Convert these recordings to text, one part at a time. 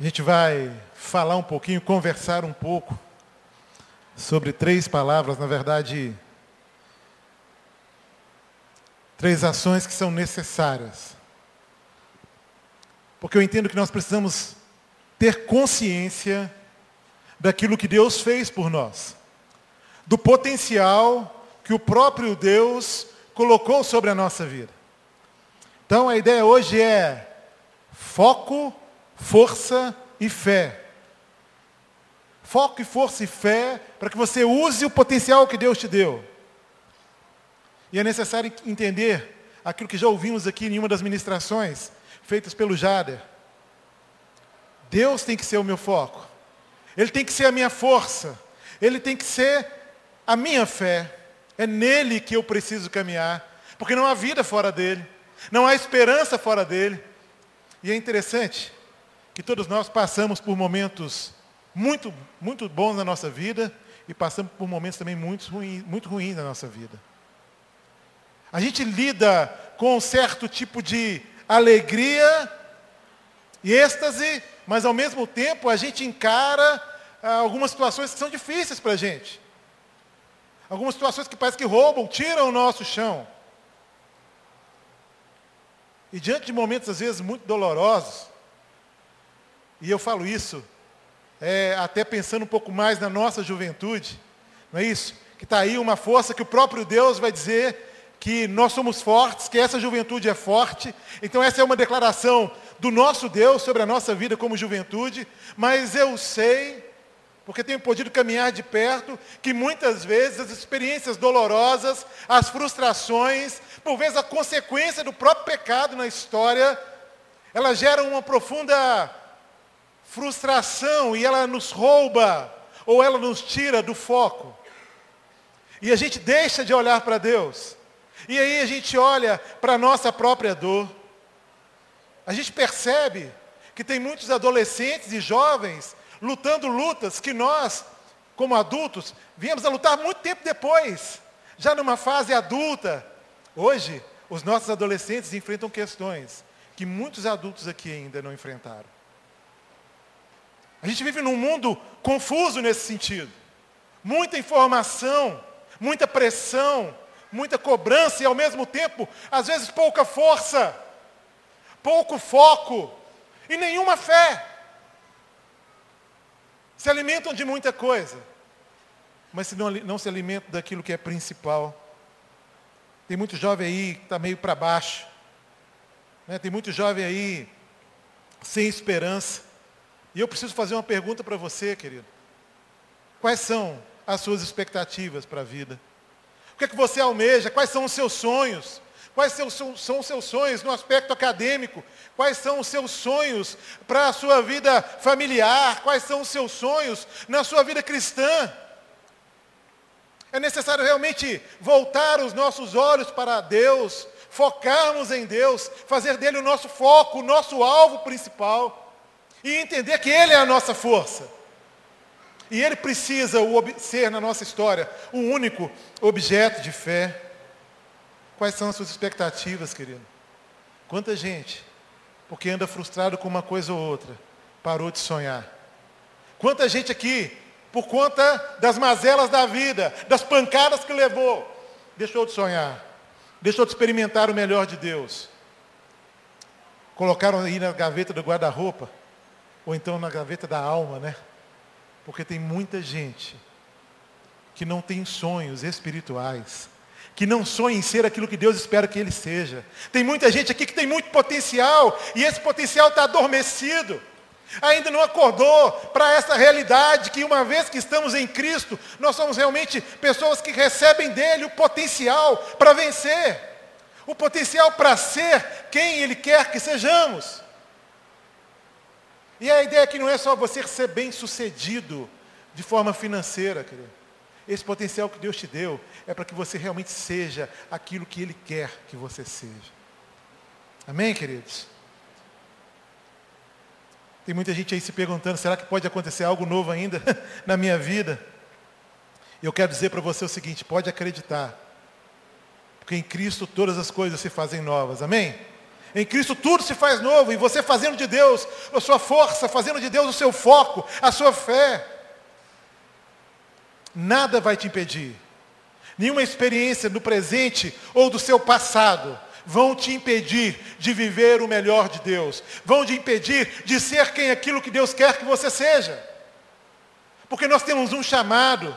A gente vai falar um pouquinho, conversar um pouco sobre três palavras, na verdade, três ações que são necessárias. Porque eu entendo que nós precisamos ter consciência daquilo que Deus fez por nós, do potencial que o próprio Deus colocou sobre a nossa vida. Então a ideia hoje é foco, força e fé. Foco e força e fé para que você use o potencial que Deus te deu. E é necessário entender aquilo que já ouvimos aqui em uma das ministrações feitas pelo Jader. Deus tem que ser o meu foco. Ele tem que ser a minha força. Ele tem que ser a minha fé. É nele que eu preciso caminhar. Porque não há vida fora dele. Não há esperança fora dele. E é interessante que todos nós passamos por momentos muito, muito bons na nossa vida e passamos por momentos também muito ruins, muito ruins na nossa vida. A gente lida com um certo tipo de alegria e êxtase, mas ao mesmo tempo a gente encara ah, algumas situações que são difíceis para a gente. Algumas situações que parece que roubam, tiram o nosso chão. E diante de momentos às vezes muito dolorosos, e eu falo isso é, até pensando um pouco mais na nossa juventude, não é isso? Que está aí uma força que o próprio Deus vai dizer que nós somos fortes, que essa juventude é forte. Então essa é uma declaração do nosso Deus sobre a nossa vida como juventude, mas eu sei, porque tenho podido caminhar de perto, que muitas vezes as experiências dolorosas, as frustrações, por vezes a consequência do próprio pecado na história, ela gera uma profunda frustração e ela nos rouba ou ela nos tira do foco. E a gente deixa de olhar para Deus. E aí a gente olha para a nossa própria dor. A gente percebe que tem muitos adolescentes e jovens lutando lutas que nós, como adultos, viemos a lutar muito tempo depois, já numa fase adulta. Hoje, os nossos adolescentes enfrentam questões que muitos adultos aqui ainda não enfrentaram. A gente vive num mundo confuso nesse sentido. Muita informação, muita pressão, muita cobrança e ao mesmo tempo, às vezes pouca força, pouco foco e nenhuma fé. Se alimentam de muita coisa, mas se não, não se alimentam daquilo que é principal. Tem muito jovem aí que está meio para baixo. Né? Tem muito jovem aí sem esperança. E eu preciso fazer uma pergunta para você, querido. Quais são as suas expectativas para a vida? O que é que você almeja? Quais são os seus sonhos? Quais são, são os seus sonhos no aspecto acadêmico? Quais são os seus sonhos para a sua vida familiar? Quais são os seus sonhos na sua vida cristã? É necessário realmente voltar os nossos olhos para Deus, focarmos em Deus, fazer dele o nosso foco, o nosso alvo principal. E entender que Ele é a nossa força. E Ele precisa ser na nossa história o único objeto de fé. Quais são as suas expectativas, querido? Quanta gente, porque anda frustrado com uma coisa ou outra, parou de sonhar. Quanta gente aqui, por conta das mazelas da vida, das pancadas que levou, deixou de sonhar, deixou de experimentar o melhor de Deus. Colocaram aí na gaveta do guarda-roupa ou então na gaveta da alma, né? Porque tem muita gente que não tem sonhos espirituais, que não sonha em ser aquilo que Deus espera que ele seja. Tem muita gente aqui que tem muito potencial e esse potencial está adormecido. Ainda não acordou para essa realidade que uma vez que estamos em Cristo, nós somos realmente pessoas que recebem dele o potencial para vencer, o potencial para ser quem ele quer que sejamos. E a ideia aqui não é só você ser bem sucedido de forma financeira, querido. Esse potencial que Deus te deu é para que você realmente seja aquilo que Ele quer que você seja. Amém, queridos? Tem muita gente aí se perguntando, será que pode acontecer algo novo ainda na minha vida? Eu quero dizer para você o seguinte, pode acreditar. Porque em Cristo todas as coisas se fazem novas. Amém? Em Cristo tudo se faz novo, e você fazendo de Deus a sua força, fazendo de Deus o seu foco, a sua fé. Nada vai te impedir. Nenhuma experiência do presente ou do seu passado vão te impedir de viver o melhor de Deus. Vão te impedir de ser quem aquilo que Deus quer que você seja. Porque nós temos um chamado.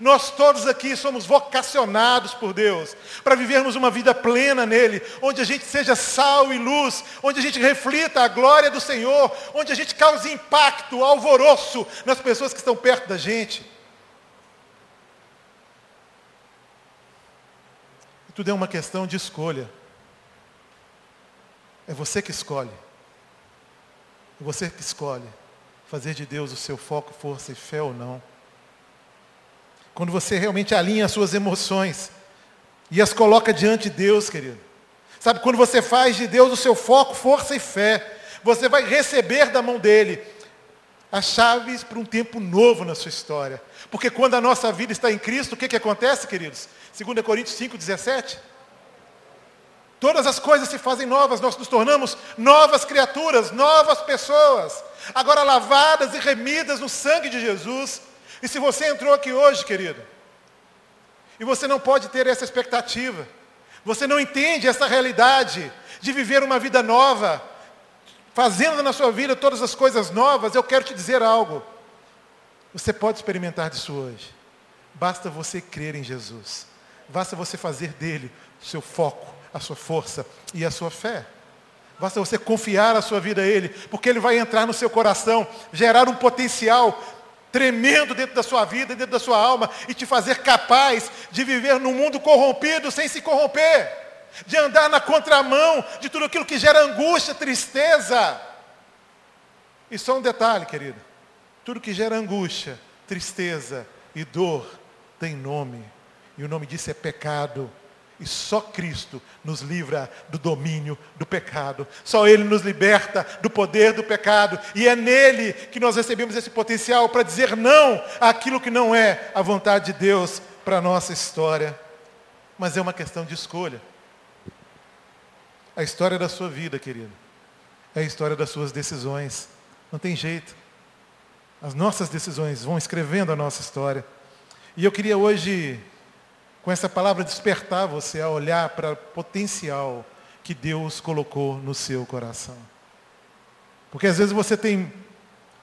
Nós todos aqui somos vocacionados por Deus para vivermos uma vida plena nele, onde a gente seja sal e luz, onde a gente reflita a glória do Senhor, onde a gente cause impacto, alvoroço nas pessoas que estão perto da gente. Tudo é uma questão de escolha. É você que escolhe. É você que escolhe fazer de Deus o seu foco, força e fé ou não. Quando você realmente alinha as suas emoções e as coloca diante de Deus, querido. Sabe, quando você faz de Deus o seu foco, força e fé, você vai receber da mão dele as chaves para um tempo novo na sua história. Porque quando a nossa vida está em Cristo, o que, que acontece, queridos? 2 Coríntios 5, 17. Todas as coisas se fazem novas, nós nos tornamos novas criaturas, novas pessoas, agora lavadas e remidas no sangue de Jesus. E se você entrou aqui hoje, querido, e você não pode ter essa expectativa, você não entende essa realidade de viver uma vida nova, fazendo na sua vida todas as coisas novas, eu quero te dizer algo. Você pode experimentar disso hoje. Basta você crer em Jesus. Basta você fazer dele o seu foco a sua força e a sua fé. Basta você confiar a sua vida a Ele, porque Ele vai entrar no seu coração, gerar um potencial tremendo dentro da sua vida, dentro da sua alma, e te fazer capaz de viver num mundo corrompido sem se corromper, de andar na contramão de tudo aquilo que gera angústia, tristeza. E só um detalhe, querido: tudo que gera angústia, tristeza e dor tem nome, e o nome disso é pecado. E só Cristo nos livra do domínio do pecado. Só Ele nos liberta do poder do pecado. E é nele que nós recebemos esse potencial para dizer não àquilo que não é a vontade de Deus para a nossa história. Mas é uma questão de escolha. A história da sua vida, querido, é a história das suas decisões. Não tem jeito. As nossas decisões vão escrevendo a nossa história. E eu queria hoje com essa palavra despertar você a olhar para o potencial que Deus colocou no seu coração. Porque às vezes você tem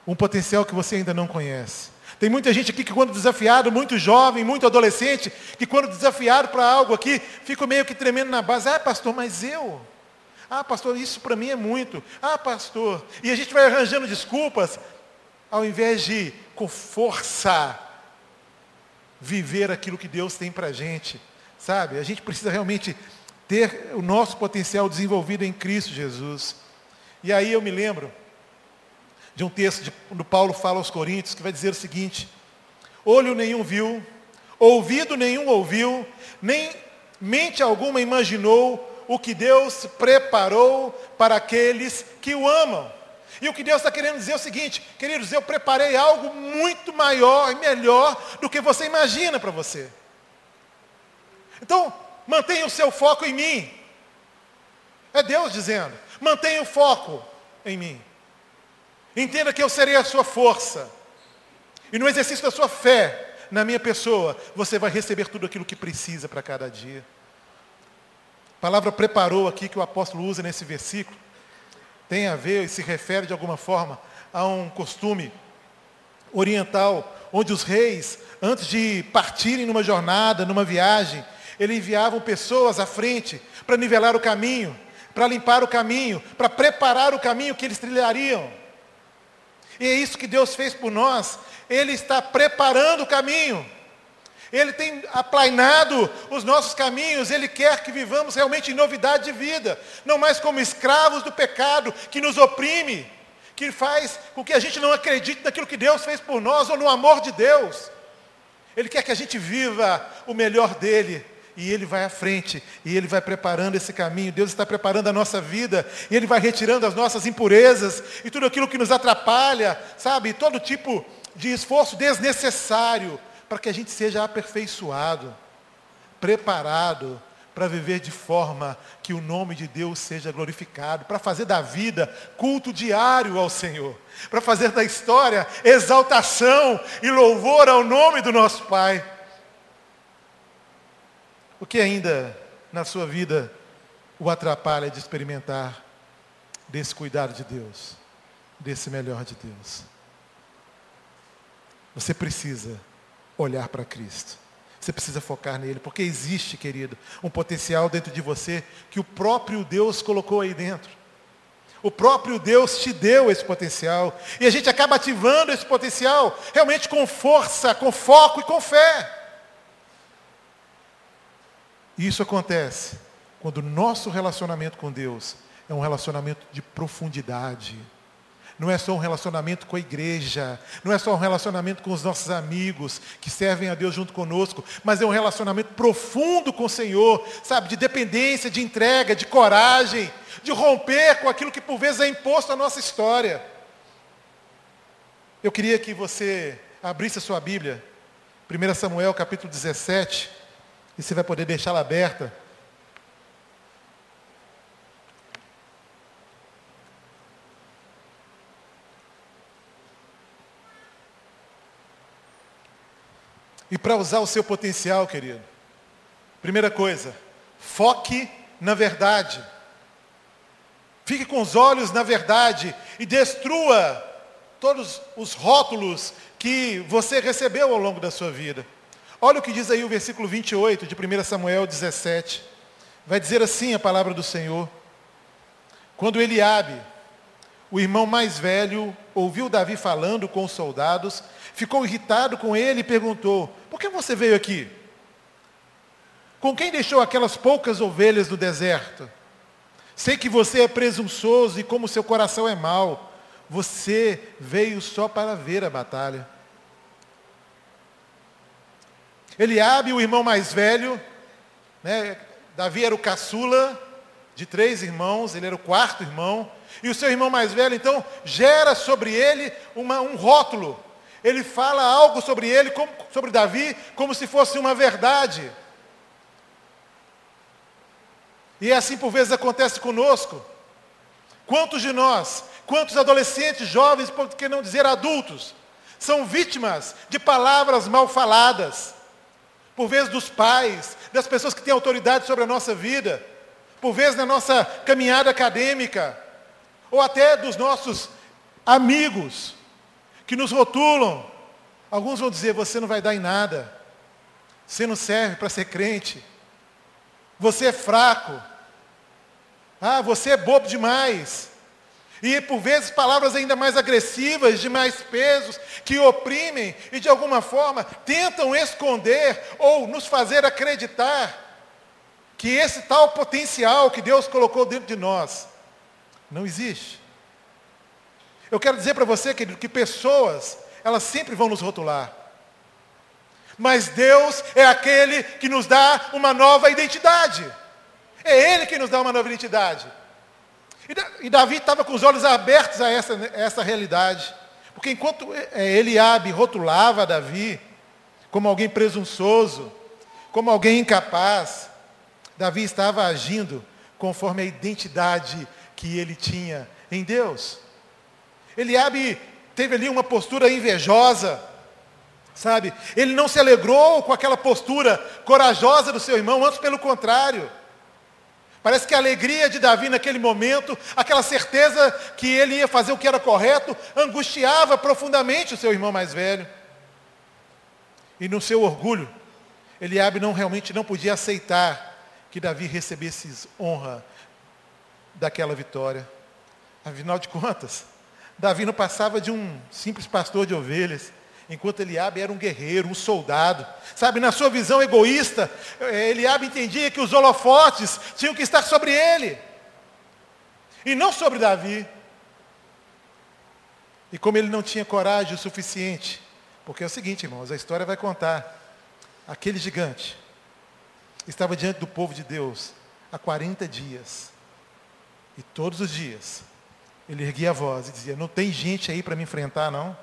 um potencial que você ainda não conhece. Tem muita gente aqui que quando desafiado, muito jovem, muito adolescente, que quando desafiado para algo aqui, fica meio que tremendo na base. Ah, pastor, mas eu? Ah, pastor, isso para mim é muito. Ah, pastor. E a gente vai arranjando desculpas, ao invés de com força viver aquilo que Deus tem para a gente, sabe? A gente precisa realmente ter o nosso potencial desenvolvido em Cristo Jesus. E aí eu me lembro de um texto de, do Paulo fala aos Coríntios que vai dizer o seguinte: olho nenhum viu, ouvido nenhum ouviu, nem mente alguma imaginou o que Deus preparou para aqueles que o amam. E o que Deus está querendo dizer é o seguinte, queridos, eu preparei algo muito maior e melhor do que você imagina para você. Então, mantenha o seu foco em mim. É Deus dizendo, mantenha o foco em mim. Entenda que eu serei a sua força. E no exercício da sua fé, na minha pessoa, você vai receber tudo aquilo que precisa para cada dia. A palavra preparou aqui que o apóstolo usa nesse versículo tem a ver e se refere de alguma forma a um costume oriental, onde os reis, antes de partirem numa jornada, numa viagem, eles enviavam pessoas à frente para nivelar o caminho, para limpar o caminho, para preparar o caminho que eles trilhariam. E é isso que Deus fez por nós. Ele está preparando o caminho. Ele tem aplainado os nossos caminhos, Ele quer que vivamos realmente em novidade de vida, não mais como escravos do pecado que nos oprime, que faz com que a gente não acredite naquilo que Deus fez por nós ou no amor de Deus. Ele quer que a gente viva o melhor dele. E Ele vai à frente, e Ele vai preparando esse caminho. Deus está preparando a nossa vida, e Ele vai retirando as nossas impurezas e tudo aquilo que nos atrapalha, sabe? Todo tipo de esforço desnecessário para que a gente seja aperfeiçoado, preparado para viver de forma que o nome de Deus seja glorificado, para fazer da vida culto diário ao Senhor, para fazer da história exaltação e louvor ao nome do nosso Pai. O que ainda na sua vida o atrapalha de experimentar desse cuidado de Deus, desse melhor de Deus? Você precisa olhar para Cristo. Você precisa focar nele, porque existe, querido, um potencial dentro de você que o próprio Deus colocou aí dentro. O próprio Deus te deu esse potencial. E a gente acaba ativando esse potencial realmente com força, com foco e com fé. E isso acontece quando o nosso relacionamento com Deus é um relacionamento de profundidade não é só um relacionamento com a igreja, não é só um relacionamento com os nossos amigos que servem a Deus junto conosco, mas é um relacionamento profundo com o Senhor, sabe, de dependência, de entrega, de coragem, de romper com aquilo que por vezes é imposto à nossa história. Eu queria que você abrisse a sua Bíblia, 1 Samuel capítulo 17, e você vai poder deixá-la aberta. E para usar o seu potencial, querido, primeira coisa, foque na verdade. Fique com os olhos na verdade e destrua todos os rótulos que você recebeu ao longo da sua vida. Olha o que diz aí o versículo 28 de 1 Samuel 17. Vai dizer assim a palavra do Senhor. Quando Eliabe, o irmão mais velho, ouviu Davi falando com os soldados, ficou irritado com ele e perguntou: Por que você veio aqui? Com quem deixou aquelas poucas ovelhas no deserto? Sei que você é presunçoso e como seu coração é mau. Você veio só para ver a batalha. Eliabe, o irmão mais velho, né, Davi era o caçula de três irmãos, ele era o quarto irmão, e o seu irmão mais velho, então, gera sobre ele uma, um rótulo ele fala algo sobre ele, como, sobre Davi, como se fosse uma verdade. E é assim por vezes acontece conosco. Quantos de nós, quantos adolescentes, jovens, por que não dizer adultos, são vítimas de palavras mal faladas, por vezes dos pais, das pessoas que têm autoridade sobre a nossa vida, por vezes na nossa caminhada acadêmica, ou até dos nossos amigos, que nos rotulam. Alguns vão dizer: você não vai dar em nada, você não serve para ser crente, você é fraco, ah, você é bobo demais. E por vezes palavras ainda mais agressivas, de mais pesos, que oprimem e de alguma forma tentam esconder ou nos fazer acreditar que esse tal potencial que Deus colocou dentro de nós não existe. Eu quero dizer para você, querido, que pessoas, elas sempre vão nos rotular. Mas Deus é aquele que nos dá uma nova identidade. É Ele que nos dá uma nova identidade. E Davi estava com os olhos abertos a essa, a essa realidade. Porque enquanto é, Eliabe rotulava Davi como alguém presunçoso, como alguém incapaz, Davi estava agindo conforme a identidade que ele tinha em Deus. Eliabe teve ali uma postura invejosa, sabe? Ele não se alegrou com aquela postura corajosa do seu irmão, antes pelo contrário. Parece que a alegria de Davi naquele momento, aquela certeza que ele ia fazer o que era correto, angustiava profundamente o seu irmão mais velho. E no seu orgulho, Eliabe não realmente não podia aceitar que Davi recebesse honra daquela vitória. Afinal de contas, Davi não passava de um simples pastor de ovelhas, enquanto Eliabe era um guerreiro, um soldado. Sabe, na sua visão egoísta, eh, Eliabe entendia que os holofotes tinham que estar sobre ele, e não sobre Davi. E como ele não tinha coragem o suficiente, porque é o seguinte, irmãos, a história vai contar. Aquele gigante estava diante do povo de Deus há 40 dias. E todos os dias ele erguia a voz e dizia: Não tem gente aí para me enfrentar, não.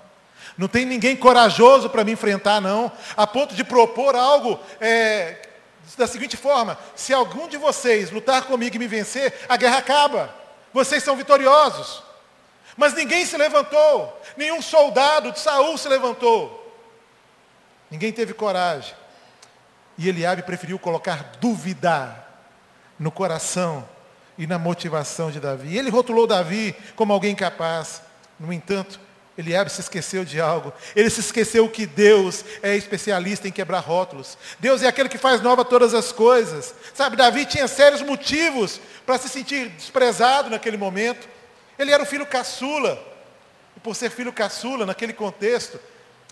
Não tem ninguém corajoso para me enfrentar, não. A ponto de propor algo é, da seguinte forma: se algum de vocês lutar comigo e me vencer, a guerra acaba. Vocês são vitoriosos. Mas ninguém se levantou, nenhum soldado de Saul se levantou. Ninguém teve coragem. E Eliabe preferiu colocar dúvida no coração e na motivação de Davi. Ele rotulou Davi como alguém capaz. No entanto, Eliabe se esqueceu de algo. Ele se esqueceu que Deus é especialista em quebrar rótulos. Deus é aquele que faz nova todas as coisas. Sabe, Davi tinha sérios motivos para se sentir desprezado naquele momento. Ele era o filho caçula. E por ser filho caçula, naquele contexto,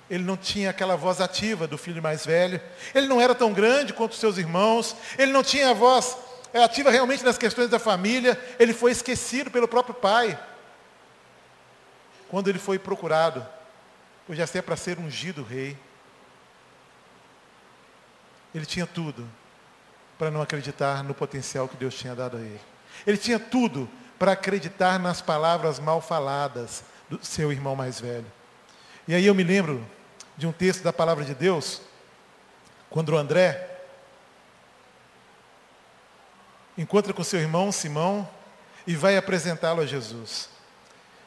ele não tinha aquela voz ativa do filho mais velho. Ele não era tão grande quanto seus irmãos. Ele não tinha a voz é, ativa realmente nas questões da família. Ele foi esquecido pelo próprio pai. Quando ele foi procurado, por já ser para ser ungido rei, ele tinha tudo para não acreditar no potencial que Deus tinha dado a ele. Ele tinha tudo para acreditar nas palavras mal faladas do seu irmão mais velho. E aí eu me lembro de um texto da palavra de Deus, quando o André encontra com seu irmão Simão e vai apresentá-lo a Jesus.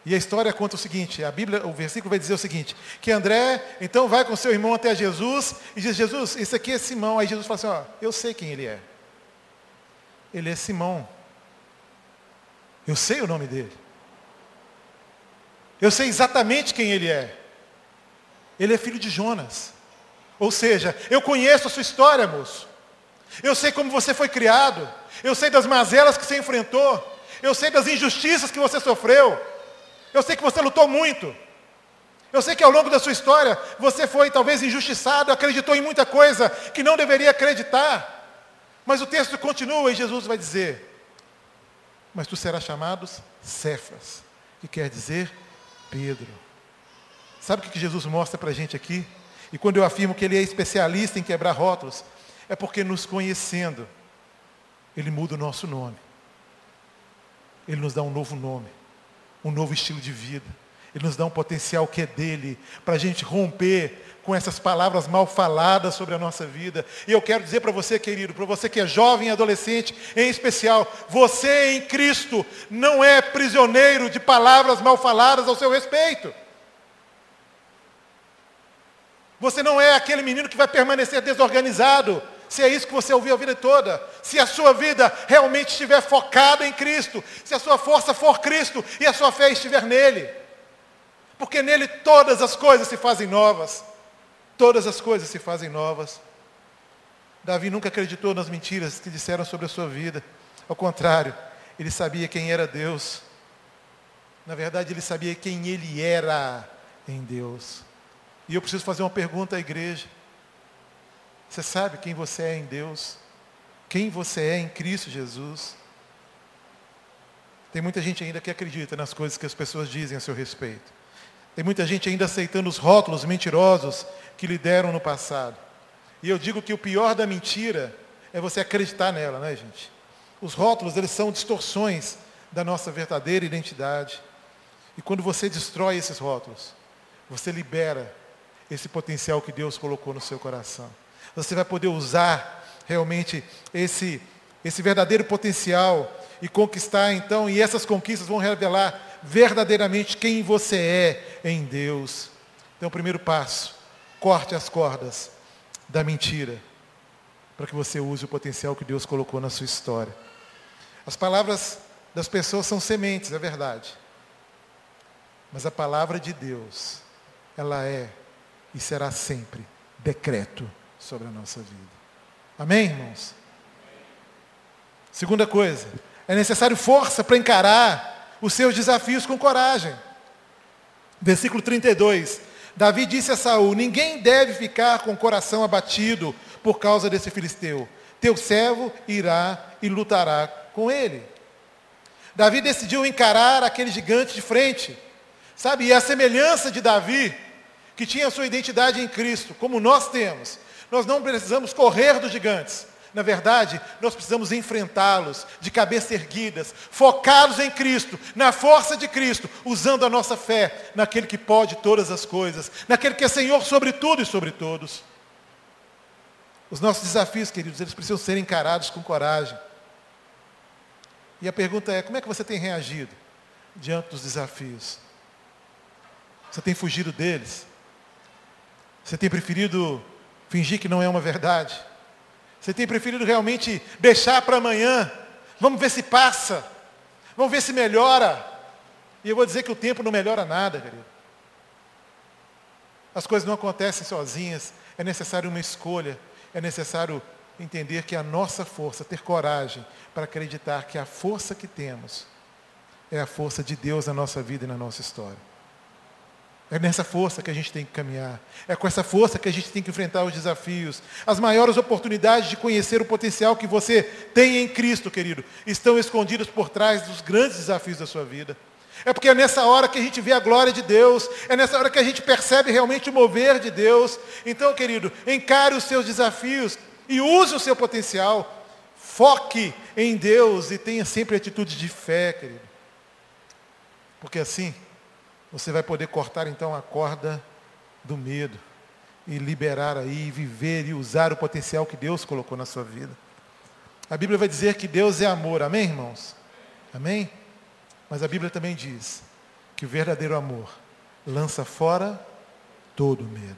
E a história conta o seguinte, a Bíblia, o versículo vai dizer o seguinte, que André então vai com seu irmão até Jesus e diz, Jesus, esse aqui é Simão. Aí Jesus fala assim, ó, eu sei quem ele é. Ele é Simão. Eu sei o nome dele. Eu sei exatamente quem ele é. Ele é filho de Jonas. Ou seja, eu conheço a sua história, moço. Eu sei como você foi criado. Eu sei das mazelas que você enfrentou. Eu sei das injustiças que você sofreu. Eu sei que você lutou muito. Eu sei que ao longo da sua história você foi talvez injustiçado, acreditou em muita coisa que não deveria acreditar. Mas o texto continua e Jesus vai dizer: Mas tu serás chamado Cefas, que quer dizer Pedro. Sabe o que Jesus mostra para a gente aqui? E quando eu afirmo que Ele é especialista em quebrar rótulos, é porque nos conhecendo, Ele muda o nosso nome. Ele nos dá um novo nome, um novo estilo de vida. Ele nos dá um potencial que é dele, para a gente romper com essas palavras mal faladas sobre a nossa vida. E eu quero dizer para você, querido, para você que é jovem e adolescente, em especial, você em Cristo não é prisioneiro de palavras mal faladas ao seu respeito. Você não é aquele menino que vai permanecer desorganizado, se é isso que você ouviu a vida toda. Se a sua vida realmente estiver focada em Cristo, se a sua força for Cristo e a sua fé estiver nele. Porque nele todas as coisas se fazem novas. Todas as coisas se fazem novas. Davi nunca acreditou nas mentiras que disseram sobre a sua vida. Ao contrário, ele sabia quem era Deus. Na verdade, ele sabia quem ele era em Deus. E eu preciso fazer uma pergunta à igreja. Você sabe quem você é em Deus? Quem você é em Cristo Jesus? Tem muita gente ainda que acredita nas coisas que as pessoas dizem a seu respeito. Tem muita gente ainda aceitando os rótulos mentirosos que lhe deram no passado. E eu digo que o pior da mentira é você acreditar nela, né, gente? Os rótulos, eles são distorções da nossa verdadeira identidade. E quando você destrói esses rótulos, você libera esse potencial que Deus colocou no seu coração. Você vai poder usar realmente esse, esse verdadeiro potencial e conquistar então, e essas conquistas vão revelar verdadeiramente quem você é em Deus. Então, primeiro passo, corte as cordas da mentira, para que você use o potencial que Deus colocou na sua história. As palavras das pessoas são sementes, é verdade. Mas a palavra de Deus, ela é e será sempre decreto sobre a nossa vida. Amém, irmãos? Segunda coisa, é necessário força para encarar os seus desafios com coragem. Versículo 32. Davi disse a Saul: Ninguém deve ficar com o coração abatido por causa desse filisteu. Teu servo irá e lutará com ele. Davi decidiu encarar aquele gigante de frente. Sabe, e a semelhança de Davi, que tinha sua identidade em Cristo, como nós temos, nós não precisamos correr dos gigantes. Na verdade, nós precisamos enfrentá-los de cabeça erguidas, focados em Cristo, na força de Cristo, usando a nossa fé naquele que pode todas as coisas, naquele que é Senhor sobre tudo e sobre todos. Os nossos desafios, queridos, eles precisam ser encarados com coragem. E a pergunta é: como é que você tem reagido diante dos desafios? Você tem fugido deles? Você tem preferido fingir que não é uma verdade? Você tem preferido realmente deixar para amanhã? Vamos ver se passa. Vamos ver se melhora. E eu vou dizer que o tempo não melhora nada, querido. As coisas não acontecem sozinhas. É necessário uma escolha. É necessário entender que a nossa força, ter coragem para acreditar que a força que temos é a força de Deus na nossa vida e na nossa história. É nessa força que a gente tem que caminhar. É com essa força que a gente tem que enfrentar os desafios. As maiores oportunidades de conhecer o potencial que você tem em Cristo, querido, estão escondidas por trás dos grandes desafios da sua vida. É porque é nessa hora que a gente vê a glória de Deus, é nessa hora que a gente percebe realmente o mover de Deus. Então, querido, encare os seus desafios e use o seu potencial. Foque em Deus e tenha sempre atitudes de fé, querido. Porque assim, você vai poder cortar então a corda do medo e liberar aí, viver e usar o potencial que Deus colocou na sua vida. A Bíblia vai dizer que Deus é amor, amém, irmãos? Amém? Mas a Bíblia também diz que o verdadeiro amor lança fora todo medo.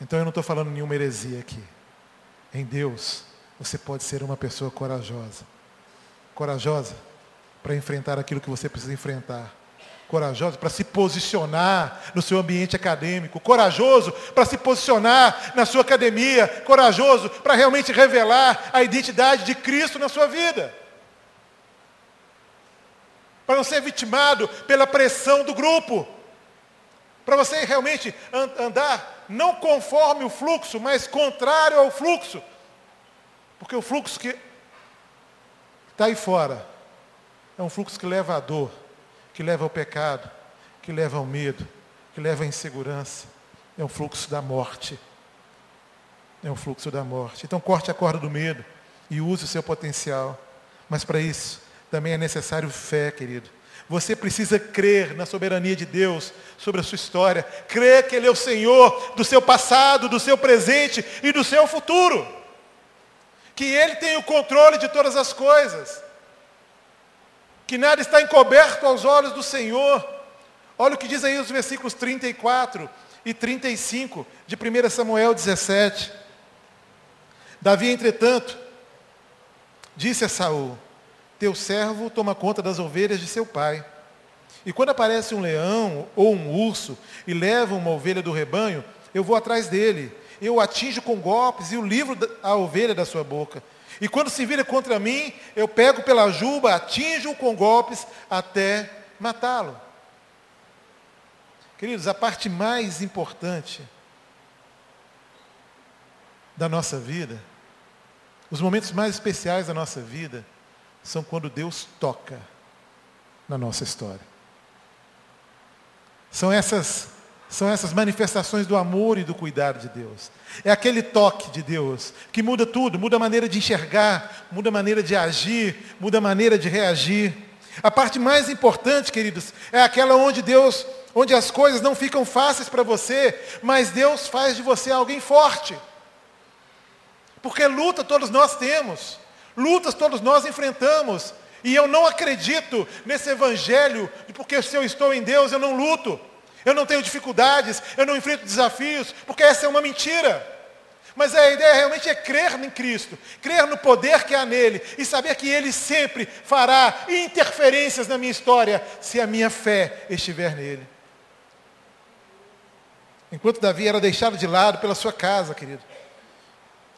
Então eu não estou falando nenhuma heresia aqui. Em Deus, você pode ser uma pessoa corajosa. Corajosa para enfrentar aquilo que você precisa enfrentar corajoso para se posicionar no seu ambiente acadêmico, corajoso para se posicionar na sua academia, corajoso para realmente revelar a identidade de Cristo na sua vida. Para não ser vitimado pela pressão do grupo. Para você realmente andar não conforme o fluxo, mas contrário ao fluxo. Porque o fluxo que está aí fora é um fluxo que leva à dor que leva ao pecado, que leva ao medo, que leva à insegurança. É um fluxo da morte. É um fluxo da morte. Então corte a corda do medo e use o seu potencial. Mas para isso também é necessário fé, querido. Você precisa crer na soberania de Deus sobre a sua história. Crer que Ele é o Senhor do seu passado, do seu presente e do seu futuro. Que Ele tem o controle de todas as coisas que nada está encoberto aos olhos do Senhor. Olha o que diz aí os versículos 34 e 35 de 1 Samuel 17. Davi, entretanto, disse a Saul: Teu servo toma conta das ovelhas de seu pai. E quando aparece um leão ou um urso e leva uma ovelha do rebanho, eu vou atrás dele. Eu o atinjo com golpes e o livro a ovelha da sua boca. E quando se vira contra mim, eu pego pela juba, atinjo-o com golpes até matá-lo. Queridos, a parte mais importante da nossa vida, os momentos mais especiais da nossa vida, são quando Deus toca na nossa história. São essas são essas manifestações do amor e do cuidado de Deus. É aquele toque de Deus que muda tudo, muda a maneira de enxergar, muda a maneira de agir, muda a maneira de reagir. A parte mais importante, queridos, é aquela onde Deus, onde as coisas não ficam fáceis para você, mas Deus faz de você alguém forte. Porque luta todos nós temos, lutas todos nós enfrentamos, e eu não acredito nesse evangelho porque se eu estou em Deus eu não luto eu não tenho dificuldades, eu não enfrento desafios, porque essa é uma mentira. Mas a ideia realmente é crer em Cristo, crer no poder que há nele e saber que ele sempre fará interferências na minha história se a minha fé estiver nele. Enquanto Davi era deixado de lado pela sua casa, querido,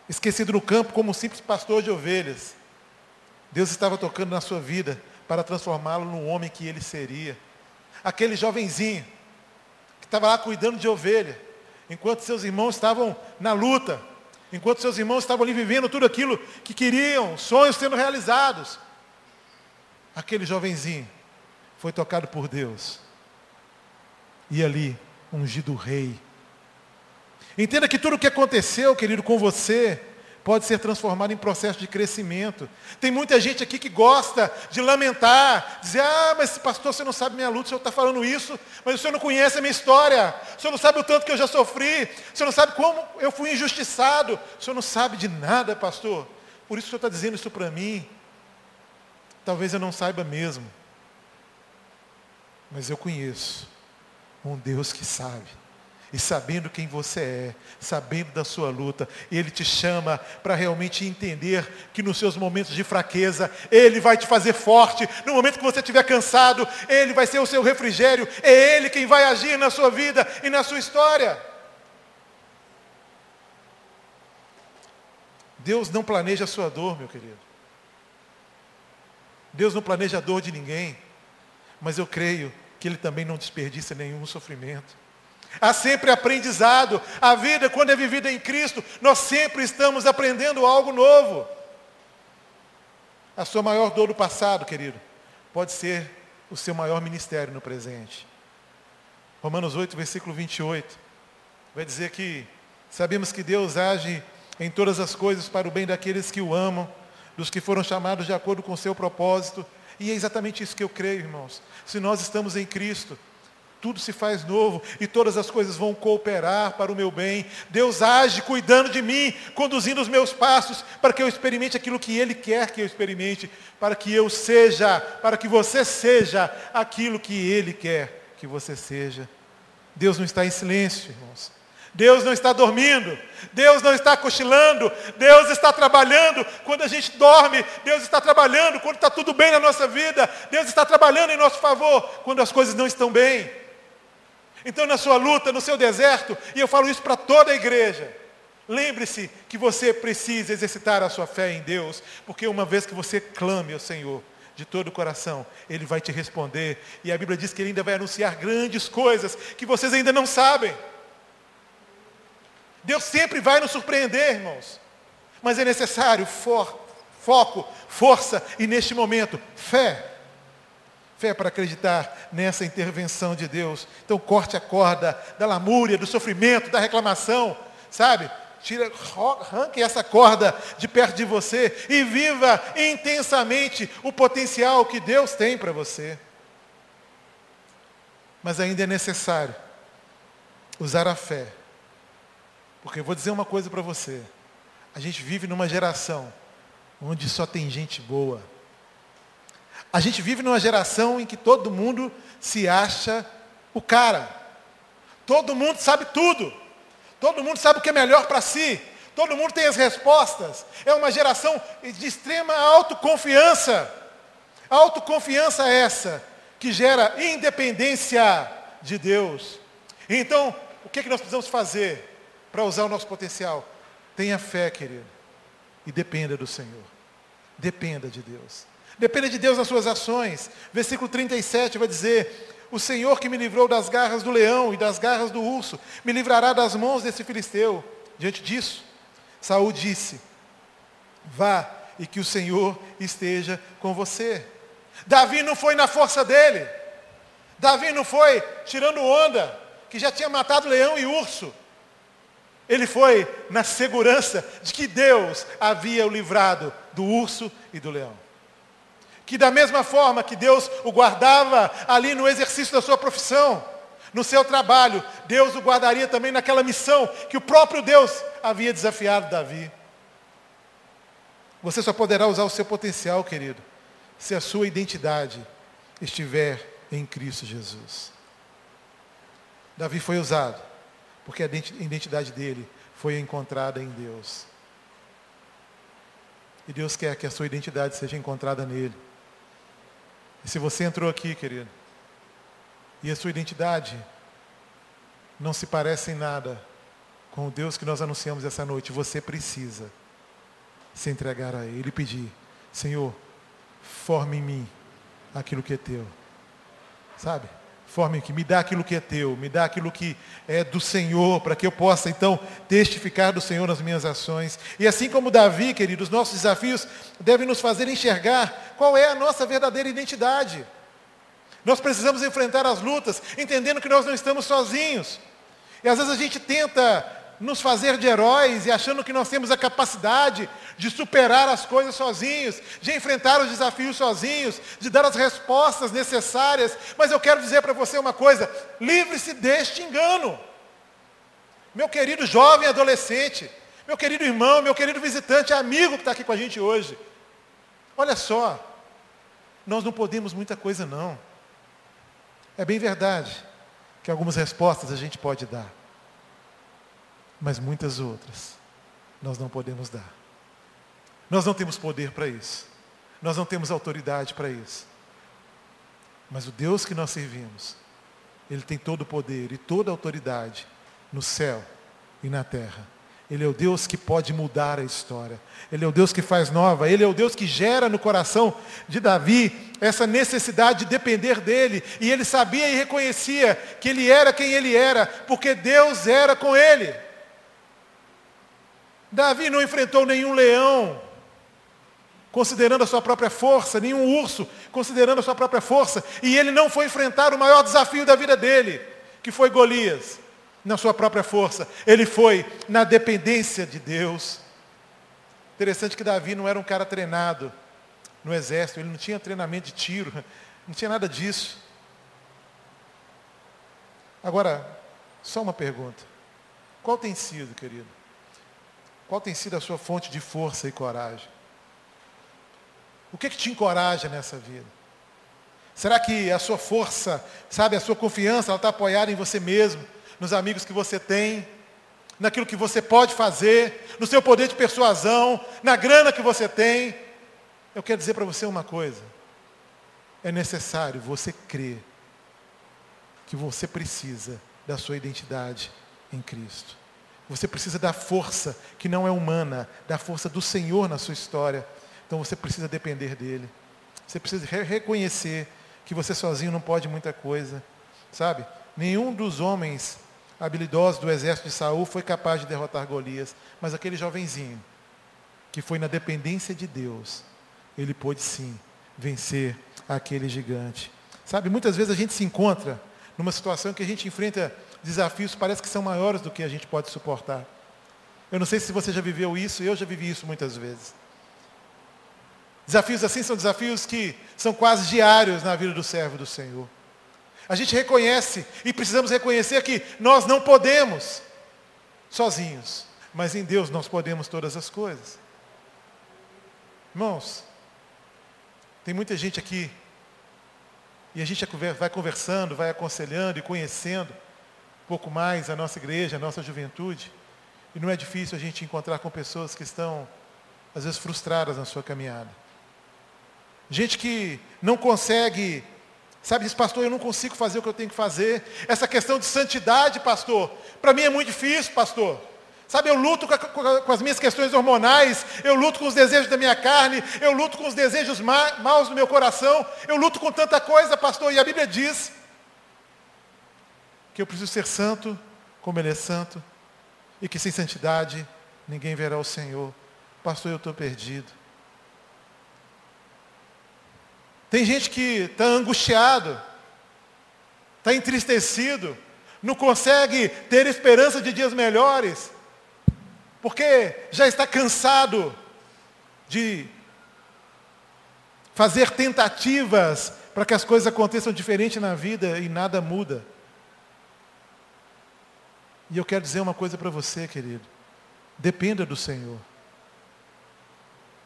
esquecido no campo como um simples pastor de ovelhas, Deus estava tocando na sua vida para transformá-lo no homem que ele seria. Aquele jovenzinho estava lá cuidando de ovelha, enquanto seus irmãos estavam na luta, enquanto seus irmãos estavam ali vivendo tudo aquilo que queriam, sonhos sendo realizados. Aquele jovenzinho foi tocado por Deus. E ali, ungido rei. Entenda que tudo o que aconteceu, querido, com você, pode ser transformado em processo de crescimento. Tem muita gente aqui que gosta de lamentar, dizer, ah, mas pastor, você não sabe minha luta, o senhor está falando isso, mas o senhor não conhece a minha história, o senhor não sabe o tanto que eu já sofri, o senhor não sabe como eu fui injustiçado, o senhor não sabe de nada, pastor. Por isso o senhor está dizendo isso para mim. Talvez eu não saiba mesmo. Mas eu conheço um Deus que sabe. E sabendo quem você é, sabendo da sua luta, Ele te chama para realmente entender que nos seus momentos de fraqueza, Ele vai te fazer forte. No momento que você estiver cansado, Ele vai ser o seu refrigério. É Ele quem vai agir na sua vida e na sua história. Deus não planeja a sua dor, meu querido. Deus não planeja a dor de ninguém. Mas eu creio que Ele também não desperdiça nenhum sofrimento. Há sempre aprendizado. A vida, quando é vivida em Cristo, nós sempre estamos aprendendo algo novo. A sua maior dor do passado, querido, pode ser o seu maior ministério no presente. Romanos 8, versículo 28, vai dizer que sabemos que Deus age em todas as coisas para o bem daqueles que o amam, dos que foram chamados de acordo com o seu propósito. E é exatamente isso que eu creio, irmãos. Se nós estamos em Cristo, tudo se faz novo e todas as coisas vão cooperar para o meu bem. Deus age cuidando de mim, conduzindo os meus passos para que eu experimente aquilo que Ele quer que eu experimente, para que eu seja, para que você seja aquilo que Ele quer que você seja. Deus não está em silêncio, irmãos. Deus não está dormindo, Deus não está cochilando, Deus está trabalhando quando a gente dorme, Deus está trabalhando quando está tudo bem na nossa vida, Deus está trabalhando em nosso favor quando as coisas não estão bem. Então, na sua luta, no seu deserto, e eu falo isso para toda a igreja, lembre-se que você precisa exercitar a sua fé em Deus, porque uma vez que você clame ao Senhor de todo o coração, Ele vai te responder, e a Bíblia diz que Ele ainda vai anunciar grandes coisas que vocês ainda não sabem. Deus sempre vai nos surpreender, irmãos, mas é necessário for, foco, força e, neste momento, fé. Fé para acreditar nessa intervenção de Deus. Então corte a corda da lamúria, do sofrimento, da reclamação, sabe? Tira, arranque essa corda de perto de você e viva intensamente o potencial que Deus tem para você. Mas ainda é necessário usar a fé. Porque eu vou dizer uma coisa para você. A gente vive numa geração onde só tem gente boa. A gente vive numa geração em que todo mundo se acha o cara. Todo mundo sabe tudo. Todo mundo sabe o que é melhor para si. Todo mundo tem as respostas. É uma geração de extrema autoconfiança. Autoconfiança essa que gera independência de Deus. Então, o que, é que nós precisamos fazer para usar o nosso potencial? Tenha fé, querido. E dependa do Senhor. Dependa de Deus. Dependa de Deus nas suas ações. Versículo 37 vai dizer: O Senhor que me livrou das garras do leão e das garras do urso, me livrará das mãos desse filisteu. Diante disso, Saul disse: Vá e que o Senhor esteja com você. Davi não foi na força dele. Davi não foi tirando onda, que já tinha matado leão e urso. Ele foi na segurança de que Deus havia o livrado do urso e do leão que da mesma forma que Deus o guardava ali no exercício da sua profissão, no seu trabalho, Deus o guardaria também naquela missão que o próprio Deus havia desafiado Davi. Você só poderá usar o seu potencial, querido, se a sua identidade estiver em Cristo Jesus. Davi foi usado, porque a identidade dele foi encontrada em Deus. E Deus quer que a sua identidade seja encontrada nele. E se você entrou aqui, querido, e a sua identidade não se parece em nada com o Deus que nós anunciamos essa noite, você precisa se entregar a Ele e pedir: Senhor, forme em mim aquilo que é teu. Sabe? Forme que me dá aquilo que é teu, me dá aquilo que é do Senhor, para que eu possa então testificar do Senhor nas minhas ações. E assim como Davi, queridos, os nossos desafios devem nos fazer enxergar qual é a nossa verdadeira identidade. Nós precisamos enfrentar as lutas, entendendo que nós não estamos sozinhos. E às vezes a gente tenta nos fazer de heróis e achando que nós temos a capacidade de superar as coisas sozinhos, de enfrentar os desafios sozinhos, de dar as respostas necessárias. Mas eu quero dizer para você uma coisa: livre-se deste engano. Meu querido jovem adolescente, meu querido irmão, meu querido visitante, amigo que está aqui com a gente hoje. Olha só, nós não podemos muita coisa não. É bem verdade que algumas respostas a gente pode dar mas muitas outras nós não podemos dar. Nós não temos poder para isso. Nós não temos autoridade para isso. Mas o Deus que nós servimos, Ele tem todo o poder e toda a autoridade no céu e na terra. Ele é o Deus que pode mudar a história. Ele é o Deus que faz nova. Ele é o Deus que gera no coração de Davi essa necessidade de depender dele. E ele sabia e reconhecia que ele era quem ele era, porque Deus era com ele. Davi não enfrentou nenhum leão, considerando a sua própria força, nenhum urso, considerando a sua própria força, e ele não foi enfrentar o maior desafio da vida dele, que foi Golias, na sua própria força. Ele foi na dependência de Deus. Interessante que Davi não era um cara treinado no exército, ele não tinha treinamento de tiro, não tinha nada disso. Agora, só uma pergunta. Qual tem sido, querido? Qual tem sido a sua fonte de força e coragem? O que, que te encoraja nessa vida? Será que a sua força, sabe, a sua confiança, ela está apoiada em você mesmo, nos amigos que você tem, naquilo que você pode fazer, no seu poder de persuasão, na grana que você tem? Eu quero dizer para você uma coisa. É necessário você crer que você precisa da sua identidade em Cristo. Você precisa da força que não é humana, da força do Senhor na sua história. Então você precisa depender dele. Você precisa re reconhecer que você sozinho não pode muita coisa. Sabe? Nenhum dos homens habilidosos do exército de Saul foi capaz de derrotar Golias, mas aquele jovenzinho que foi na dependência de Deus, ele pôde sim vencer aquele gigante. Sabe, muitas vezes a gente se encontra numa situação que a gente enfrenta desafios parece que são maiores do que a gente pode suportar. Eu não sei se você já viveu isso, eu já vivi isso muitas vezes. Desafios assim são desafios que são quase diários na vida do servo do Senhor. A gente reconhece e precisamos reconhecer que nós não podemos sozinhos, mas em Deus nós podemos todas as coisas. Irmãos, tem muita gente aqui e a gente vai conversando, vai aconselhando e conhecendo pouco mais a nossa igreja, a nossa juventude. E não é difícil a gente encontrar com pessoas que estão, às vezes, frustradas na sua caminhada. Gente que não consegue, sabe, diz, pastor, eu não consigo fazer o que eu tenho que fazer. Essa questão de santidade, pastor, para mim é muito difícil, pastor. Sabe, eu luto com, a, com, as minhas questões hormonais, eu luto com os desejos da minha carne, eu luto com os desejos ma maus do meu coração, eu luto com tanta coisa, pastor, e a Bíblia diz que eu preciso ser santo como Ele é santo, e que sem santidade ninguém verá o Senhor. Pastor, eu estou perdido. Tem gente que está angustiado, está entristecido, não consegue ter esperança de dias melhores, porque já está cansado de fazer tentativas para que as coisas aconteçam diferente na vida e nada muda. E eu quero dizer uma coisa para você, querido. Dependa do Senhor.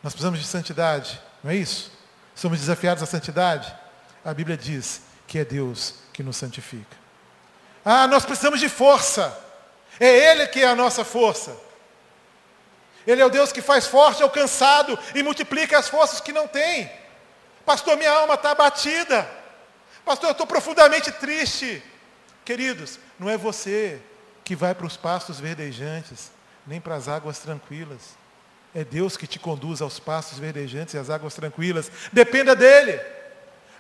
Nós precisamos de santidade, não é isso? Somos desafiados à santidade. A Bíblia diz que é Deus que nos santifica. Ah, nós precisamos de força. É Ele que é a nossa força. Ele é o Deus que faz forte ao cansado e multiplica as forças que não tem. Pastor, minha alma está abatida. Pastor, eu estou profundamente triste. Queridos, não é você que vai para os pastos verdejantes, nem para as águas tranquilas. É Deus que te conduz aos pastos verdejantes e às águas tranquilas. Dependa dele.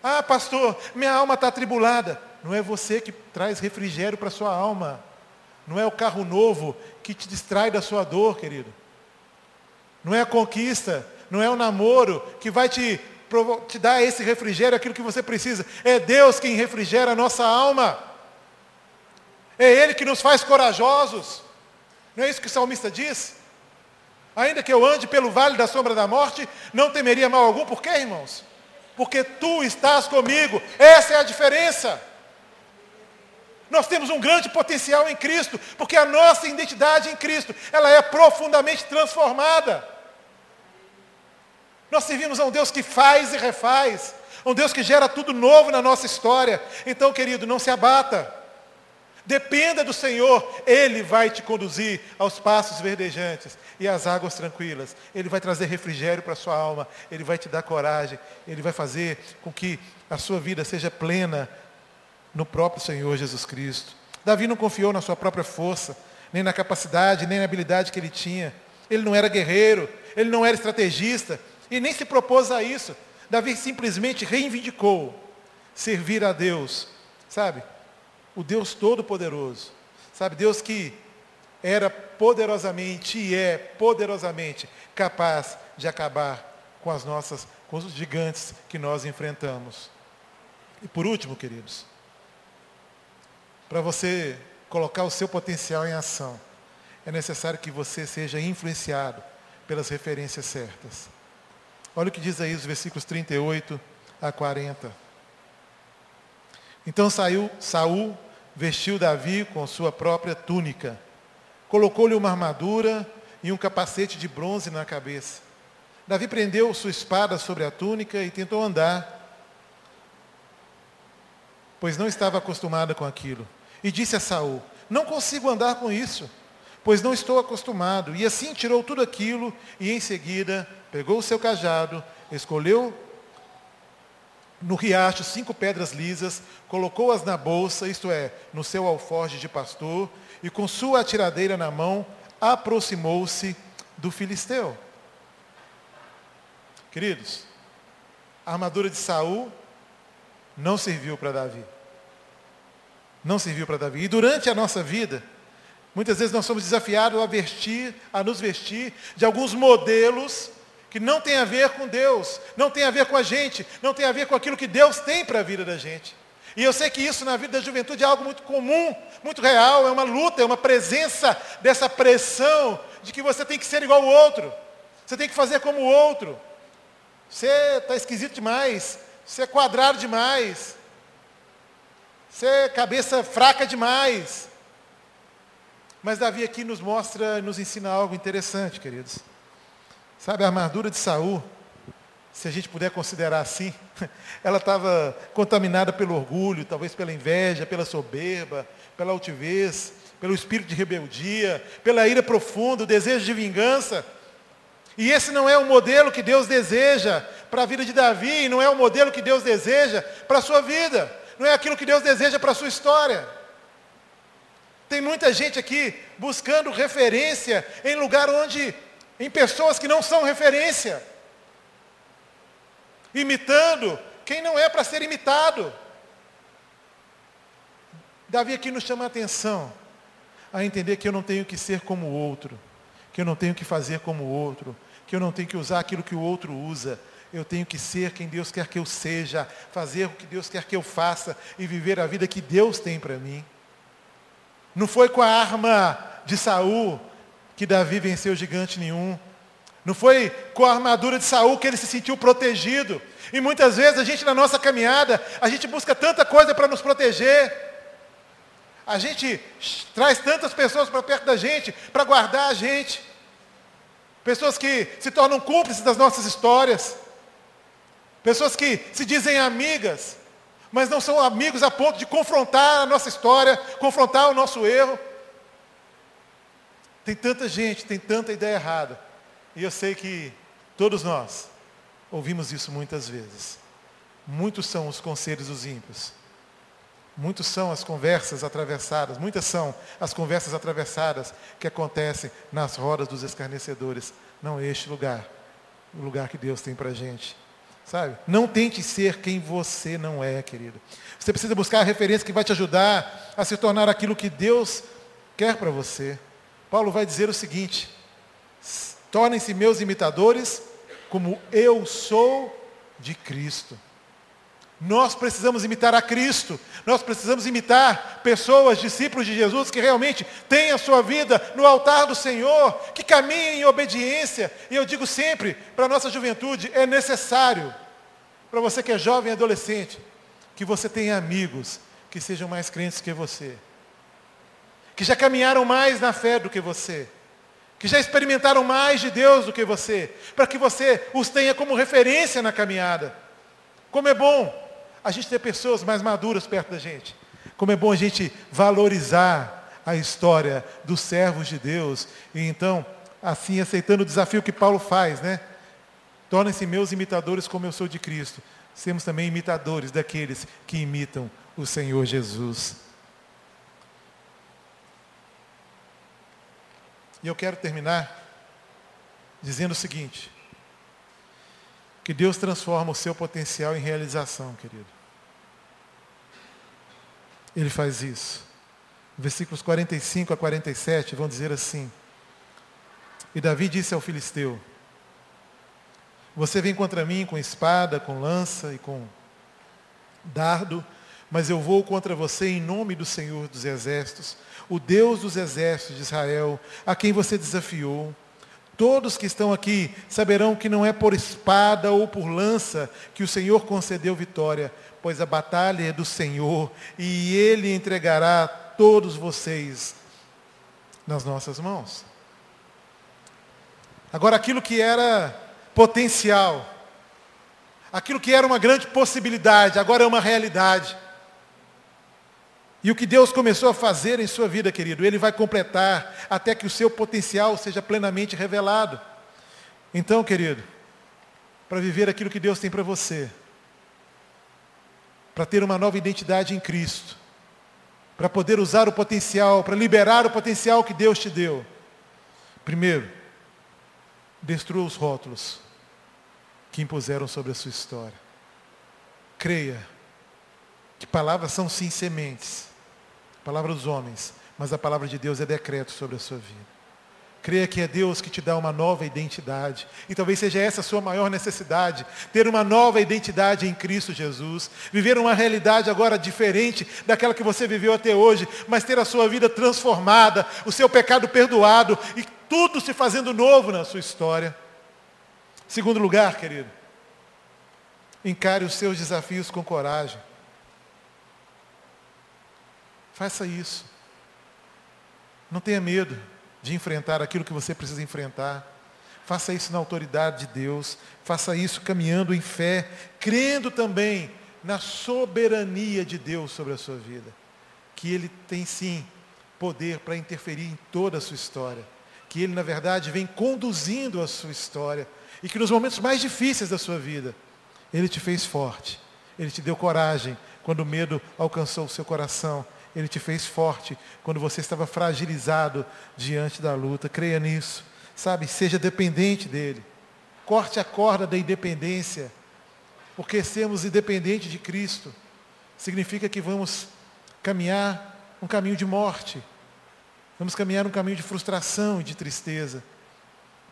Ah, pastor, minha alma está atribulada. Não é você que traz refrigério para sua alma. Não é o carro novo que te distrai da sua dor, querido. Não é a conquista, não é o namoro que vai te, te dar esse refrigério, aquilo que você precisa. É Deus quem refrigera a nossa alma. É Ele que nos faz corajosos. Não é isso que o salmista diz? Ainda que eu ande pelo vale da sombra da morte, não temeria mal algum. Por quê, irmãos? Porque tu estás comigo. Essa é a diferença. Nós temos um grande potencial em Cristo, porque a nossa identidade em Cristo, ela é profundamente transformada. Nós servimos a um Deus que faz e refaz, um Deus que gera tudo novo na nossa história. Então, querido, não se abata. Dependa do Senhor, Ele vai te conduzir aos passos verdejantes e às águas tranquilas. Ele vai trazer refrigério para a sua alma, Ele vai te dar coragem, Ele vai fazer com que a sua vida seja plena no próprio Senhor Jesus Cristo. Davi não confiou na sua própria força, nem na capacidade, nem na habilidade que ele tinha. Ele não era guerreiro, ele não era estrategista, e nem se propôs a isso. Davi simplesmente reivindicou servir a Deus, sabe? O Deus Todo-Poderoso, sabe? Deus que era poderosamente e é poderosamente capaz de acabar com as nossas, com os gigantes que nós enfrentamos. E por último, queridos, para você colocar o seu potencial em ação, é necessário que você seja influenciado pelas referências certas. Olha o que diz aí os versículos 38 a 40. Então saiu Saul, vestiu Davi com sua própria túnica, colocou-lhe uma armadura e um capacete de bronze na cabeça. Davi prendeu sua espada sobre a túnica e tentou andar, pois não estava acostumado com aquilo. E disse a Saul: Não consigo andar com isso, pois não estou acostumado. E assim tirou tudo aquilo e em seguida pegou o seu cajado, escolheu no riacho cinco pedras lisas, colocou-as na bolsa, isto é, no seu alforje de pastor, e com sua atiradeira na mão, aproximou-se do filisteu. Queridos, a armadura de Saul não serviu para Davi não serviu para Davi. E durante a nossa vida, muitas vezes nós somos desafiados a vestir, a nos vestir de alguns modelos que não tem a ver com Deus, não tem a ver com a gente, não tem a ver com aquilo que Deus tem para a vida da gente. E eu sei que isso na vida da juventude é algo muito comum, muito real, é uma luta, é uma presença dessa pressão de que você tem que ser igual ao outro, você tem que fazer como o outro. Você está esquisito demais, você é quadrado demais, você é cabeça fraca demais. Mas Davi aqui nos mostra, nos ensina algo interessante, queridos. Sabe, a armadura de Saul, se a gente puder considerar assim, ela estava contaminada pelo orgulho, talvez pela inveja, pela soberba, pela altivez, pelo espírito de rebeldia, pela ira profunda, o desejo de vingança. E esse não é o modelo que Deus deseja para a vida de Davi, não é o modelo que Deus deseja para a sua vida não é aquilo que Deus deseja para a sua história. Tem muita gente aqui buscando referência em lugar onde, em pessoas que não são referência. Imitando quem não é para ser imitado. Davi aqui nos chama a atenção a entender que eu não tenho que ser como o outro, que eu não tenho que fazer como o outro, que eu não tenho que usar aquilo que o outro usa, eu tenho que ser quem Deus quer que eu seja, fazer o que Deus quer que eu faça e viver a vida que Deus tem para mim. Não foi com a arma de Saul que Davi venceu gigante nenhum. Não foi com a armadura de Saul que ele se sentiu protegido. E muitas vezes a gente na nossa caminhada, a gente busca tanta coisa para nos proteger. A gente traz tantas pessoas para perto da gente, para guardar a gente. Pessoas que se tornam cúmplices das nossas histórias. Pessoas que se dizem amigas, mas não são amigos a ponto de confrontar a nossa história, confrontar o nosso erro. Tem tanta gente, tem tanta ideia errada. E eu sei que todos nós ouvimos isso muitas vezes. Muitos são os conselhos dos ímpios. Muitos são as conversas atravessadas, muitas são as conversas atravessadas que acontecem nas rodas dos escarnecedores. Não é este lugar, o lugar que Deus tem para a gente. Sabe? Não tente ser quem você não é, querido. Você precisa buscar a referência que vai te ajudar a se tornar aquilo que Deus quer para você. Paulo vai dizer o seguinte: tornem-se meus imitadores, como eu sou de Cristo. Nós precisamos imitar a Cristo. Nós precisamos imitar pessoas, discípulos de Jesus, que realmente têm a sua vida no altar do Senhor, que caminhem em obediência. E eu digo sempre, para a nossa juventude, é necessário, para você que é jovem e adolescente, que você tenha amigos que sejam mais crentes que você, que já caminharam mais na fé do que você, que já experimentaram mais de Deus do que você, para que você os tenha como referência na caminhada. Como é bom a gente ter pessoas mais maduras perto da gente. Como é bom a gente valorizar a história dos servos de Deus. E então, assim, aceitando o desafio que Paulo faz, né? Tornem-se meus imitadores como eu sou de Cristo. Sermos também imitadores daqueles que imitam o Senhor Jesus. E eu quero terminar dizendo o seguinte: que Deus transforma o seu potencial em realização, querido. Ele faz isso. Versículos 45 a 47 vão dizer assim: E Davi disse ao filisteu: Você vem contra mim com espada, com lança e com dardo, mas eu vou contra você em nome do Senhor dos Exércitos, o Deus dos Exércitos de Israel, a quem você desafiou. Todos que estão aqui saberão que não é por espada ou por lança que o Senhor concedeu vitória, pois a batalha é do Senhor e Ele entregará todos vocês nas nossas mãos. Agora, aquilo que era potencial, aquilo que era uma grande possibilidade, agora é uma realidade. E o que Deus começou a fazer em sua vida, querido, Ele vai completar até que o seu potencial seja plenamente revelado. Então, querido, para viver aquilo que Deus tem para você, para ter uma nova identidade em Cristo, para poder usar o potencial, para liberar o potencial que Deus te deu. Primeiro, destrua os rótulos que impuseram sobre a sua história. Creia que palavras são sim sementes palavra dos homens, mas a palavra de Deus é decreto sobre a sua vida. Creia que é Deus que te dá uma nova identidade. E talvez seja essa a sua maior necessidade. Ter uma nova identidade em Cristo Jesus. Viver uma realidade agora diferente daquela que você viveu até hoje. Mas ter a sua vida transformada. O seu pecado perdoado. E tudo se fazendo novo na sua história. Segundo lugar, querido. Encare os seus desafios com coragem. Faça isso. Não tenha medo de enfrentar aquilo que você precisa enfrentar. Faça isso na autoridade de Deus. Faça isso caminhando em fé, crendo também na soberania de Deus sobre a sua vida. Que Ele tem sim poder para interferir em toda a sua história. Que Ele, na verdade, vem conduzindo a sua história. E que nos momentos mais difíceis da sua vida, Ele te fez forte. Ele te deu coragem quando o medo alcançou o seu coração. Ele te fez forte quando você estava fragilizado diante da luta. Creia nisso. Sabe, seja dependente dele. Corte a corda da independência. Porque sermos independentes de Cristo significa que vamos caminhar um caminho de morte. Vamos caminhar um caminho de frustração e de tristeza.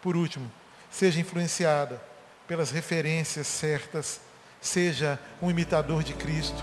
Por último, seja influenciada pelas referências certas. Seja um imitador de Cristo,